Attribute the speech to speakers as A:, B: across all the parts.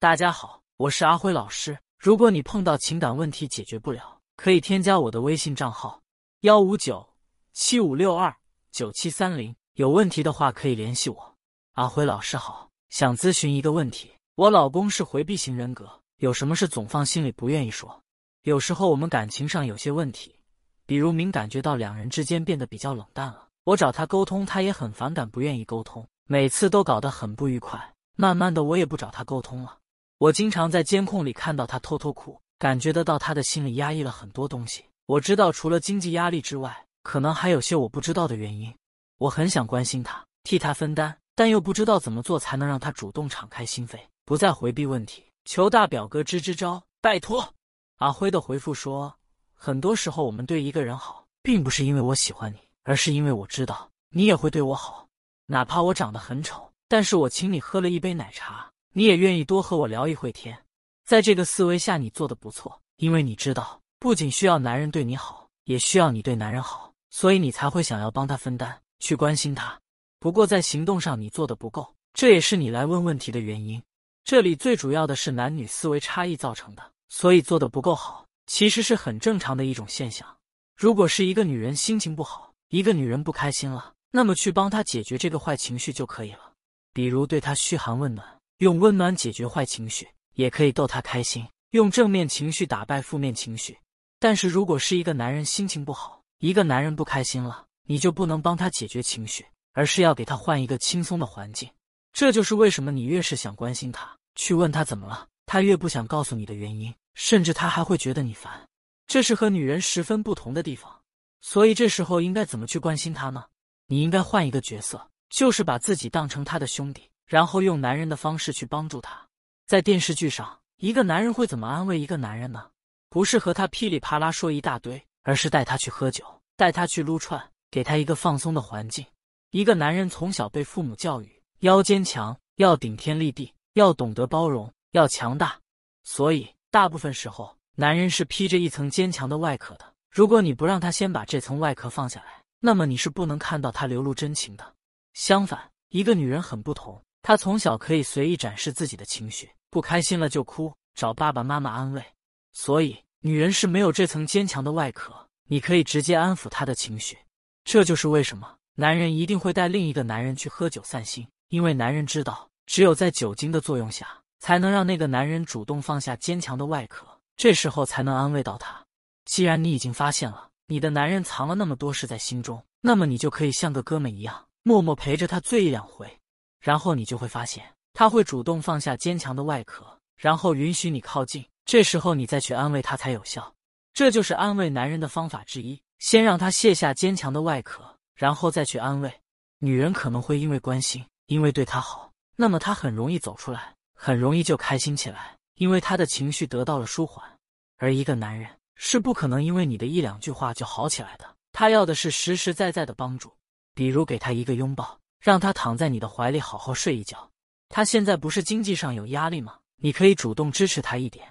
A: 大家好，我是阿辉老师。如果你碰到情感问题解决不了，可以添加我的微信账号：幺五九七五六二九七三零。有问题的话可以联系我。阿辉老师好，想咨询一个问题。我老公是回避型人格，有什么事总放心里不愿意说。有时候我们感情上有些问题，比如明感觉到两人之间变得比较冷淡了，我找他沟通，他也很反感，不愿意沟通，每次都搞得很不愉快。慢慢的，我也不找他沟通了。我经常在监控里看到他偷偷哭，感觉得到他的心里压抑了很多东西。我知道，除了经济压力之外，可能还有些我不知道的原因。我很想关心他，替他分担，但又不知道怎么做才能让他主动敞开心扉，不再回避问题。求大表哥支支招，拜托！阿辉的回复说：“很多时候，我们对一个人好，并不是因为我喜欢你，而是因为我知道你也会对我好。哪怕我长得很丑，但是我请你喝了一杯奶茶，你也愿意多和我聊一会天。在这个思维下，你做的不错，因为你知道，不仅需要男人对你好，也需要你对男人好，所以你才会想要帮他分担。”去关心他，不过在行动上你做的不够，这也是你来问问题的原因。这里最主要的是男女思维差异造成的，所以做的不够好，其实是很正常的一种现象。如果是一个女人心情不好，一个女人不开心了，那么去帮她解决这个坏情绪就可以了，比如对她嘘寒问暖，用温暖解决坏情绪，也可以逗她开心，用正面情绪打败负面情绪。但是如果是一个男人心情不好，一个男人不开心了。你就不能帮他解决情绪，而是要给他换一个轻松的环境。这就是为什么你越是想关心他，去问他怎么了，他越不想告诉你的原因，甚至他还会觉得你烦。这是和女人十分不同的地方。所以这时候应该怎么去关心他呢？你应该换一个角色，就是把自己当成他的兄弟，然后用男人的方式去帮助他。在电视剧上，一个男人会怎么安慰一个男人呢？不是和他噼里啪啦说一大堆，而是带他去喝酒，带他去撸串。给他一个放松的环境。一个男人从小被父母教育要坚强，要顶天立地，要懂得包容，要强大。所以大部分时候，男人是披着一层坚强的外壳的。如果你不让他先把这层外壳放下来，那么你是不能看到他流露真情的。相反，一个女人很不同，她从小可以随意展示自己的情绪，不开心了就哭，找爸爸妈妈安慰。所以，女人是没有这层坚强的外壳，你可以直接安抚她的情绪。这就是为什么男人一定会带另一个男人去喝酒散心，因为男人知道，只有在酒精的作用下，才能让那个男人主动放下坚强的外壳，这时候才能安慰到他。既然你已经发现了你的男人藏了那么多事在心中，那么你就可以像个哥们一样，默默陪着他醉一两回，然后你就会发现他会主动放下坚强的外壳，然后允许你靠近，这时候你再去安慰他才有效。这就是安慰男人的方法之一。先让他卸下坚强的外壳，然后再去安慰。女人可能会因为关心，因为对他好，那么他很容易走出来，很容易就开心起来，因为他的情绪得到了舒缓。而一个男人是不可能因为你的一两句话就好起来的，他要的是实实在在的帮助，比如给他一个拥抱，让他躺在你的怀里好好睡一觉。他现在不是经济上有压力吗？你可以主动支持他一点。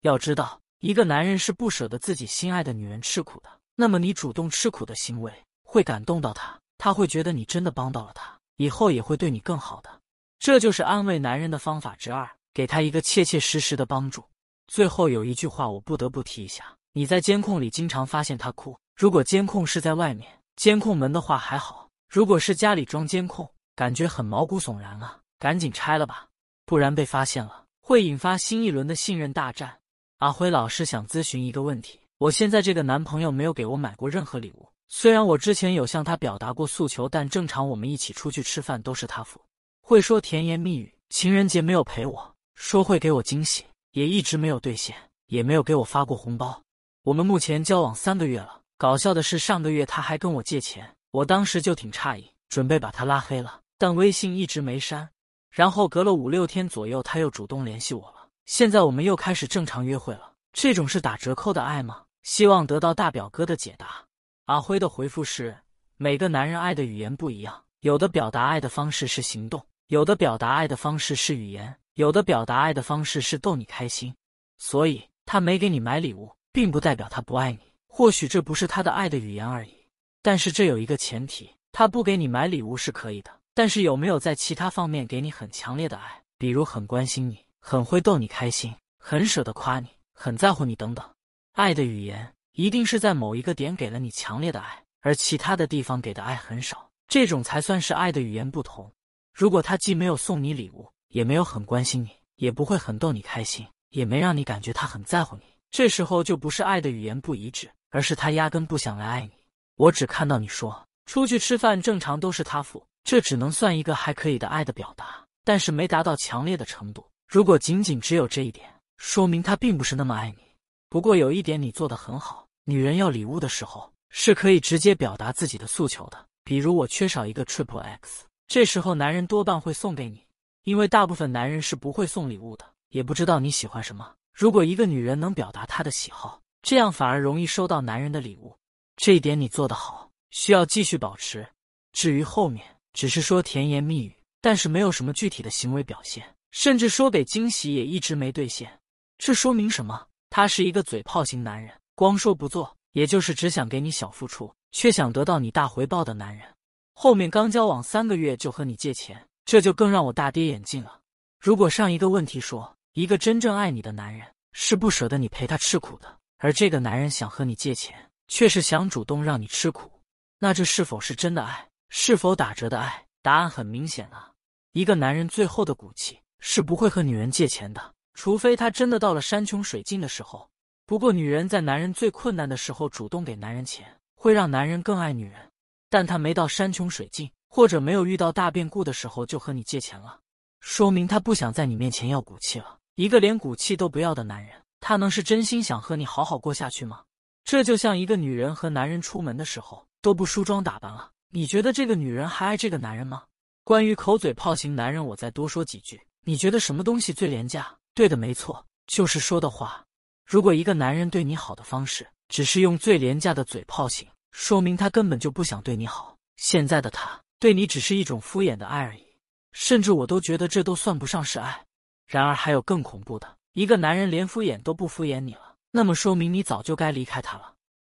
A: 要知道，一个男人是不舍得自己心爱的女人吃苦的。那么你主动吃苦的行为会感动到他，他会觉得你真的帮到了他，以后也会对你更好的。这就是安慰男人的方法之二，给他一个切切实实的帮助。最后有一句话我不得不提一下：你在监控里经常发现他哭，如果监控是在外面监控门的话还好；如果是家里装监控，感觉很毛骨悚然啊，赶紧拆了吧，不然被发现了会引发新一轮的信任大战。阿辉老师想咨询一个问题。我现在这个男朋友没有给我买过任何礼物，虽然我之前有向他表达过诉求，但正常我们一起出去吃饭都是他付。会说甜言蜜语，情人节没有陪我，说会给我惊喜，也一直没有兑现，也没有给我发过红包。我们目前交往三个月了，搞笑的是上个月他还跟我借钱，我当时就挺诧异，准备把他拉黑了，但微信一直没删。然后隔了五六天左右，他又主动联系我了，现在我们又开始正常约会了。这种是打折扣的爱吗？希望得到大表哥的解答。阿辉的回复是：每个男人爱的语言不一样，有的表达爱的方式是行动，有的表达爱的方式是语言，有的表达爱的方式是逗你开心。所以他没给你买礼物，并不代表他不爱你，或许这不是他的爱的语言而已。但是这有一个前提，他不给你买礼物是可以的，但是有没有在其他方面给你很强烈的爱，比如很关心你，很会逗你开心，很舍得夸你，很在乎你等等。爱的语言一定是在某一个点给了你强烈的爱，而其他的地方给的爱很少，这种才算是爱的语言不同。如果他既没有送你礼物，也没有很关心你，也不会很逗你开心，也没让你感觉他很在乎你，这时候就不是爱的语言不一致，而是他压根不想来爱你。我只看到你说出去吃饭正常都是他付，这只能算一个还可以的爱的表达，但是没达到强烈的程度。如果仅仅只有这一点，说明他并不是那么爱你。不过有一点你做的很好，女人要礼物的时候是可以直接表达自己的诉求的。比如我缺少一个 triple X，这时候男人多半会送给你，因为大部分男人是不会送礼物的，也不知道你喜欢什么。如果一个女人能表达她的喜好，这样反而容易收到男人的礼物。这一点你做得好，需要继续保持。至于后面，只是说甜言蜜语，但是没有什么具体的行为表现，甚至说给惊喜也一直没兑现，这说明什么？他是一个嘴炮型男人，光说不做，也就是只想给你小付出，却想得到你大回报的男人。后面刚交往三个月就和你借钱，这就更让我大跌眼镜了。如果上一个问题说，一个真正爱你的男人是不舍得你陪他吃苦的，而这个男人想和你借钱，却是想主动让你吃苦，那这是否是真的爱？是否打折的爱？答案很明显啊，一个男人最后的骨气是不会和女人借钱的。除非他真的到了山穷水尽的时候，不过女人在男人最困难的时候主动给男人钱，会让男人更爱女人。但他没到山穷水尽，或者没有遇到大变故的时候就和你借钱了，说明他不想在你面前要骨气了。一个连骨气都不要的男人，他能是真心想和你好好过下去吗？这就像一个女人和男人出门的时候都不梳妆打扮了，你觉得这个女人还爱这个男人吗？关于口嘴炮型男人，我再多说几句。你觉得什么东西最廉价？对的，没错，就是说的话。如果一个男人对你好的方式只是用最廉价的嘴炮型，说明他根本就不想对你好。现在的他对你只是一种敷衍的爱而已，甚至我都觉得这都算不上是爱。然而还有更恐怖的，一个男人连敷衍都不敷衍你了，那么说明你早就该离开他了。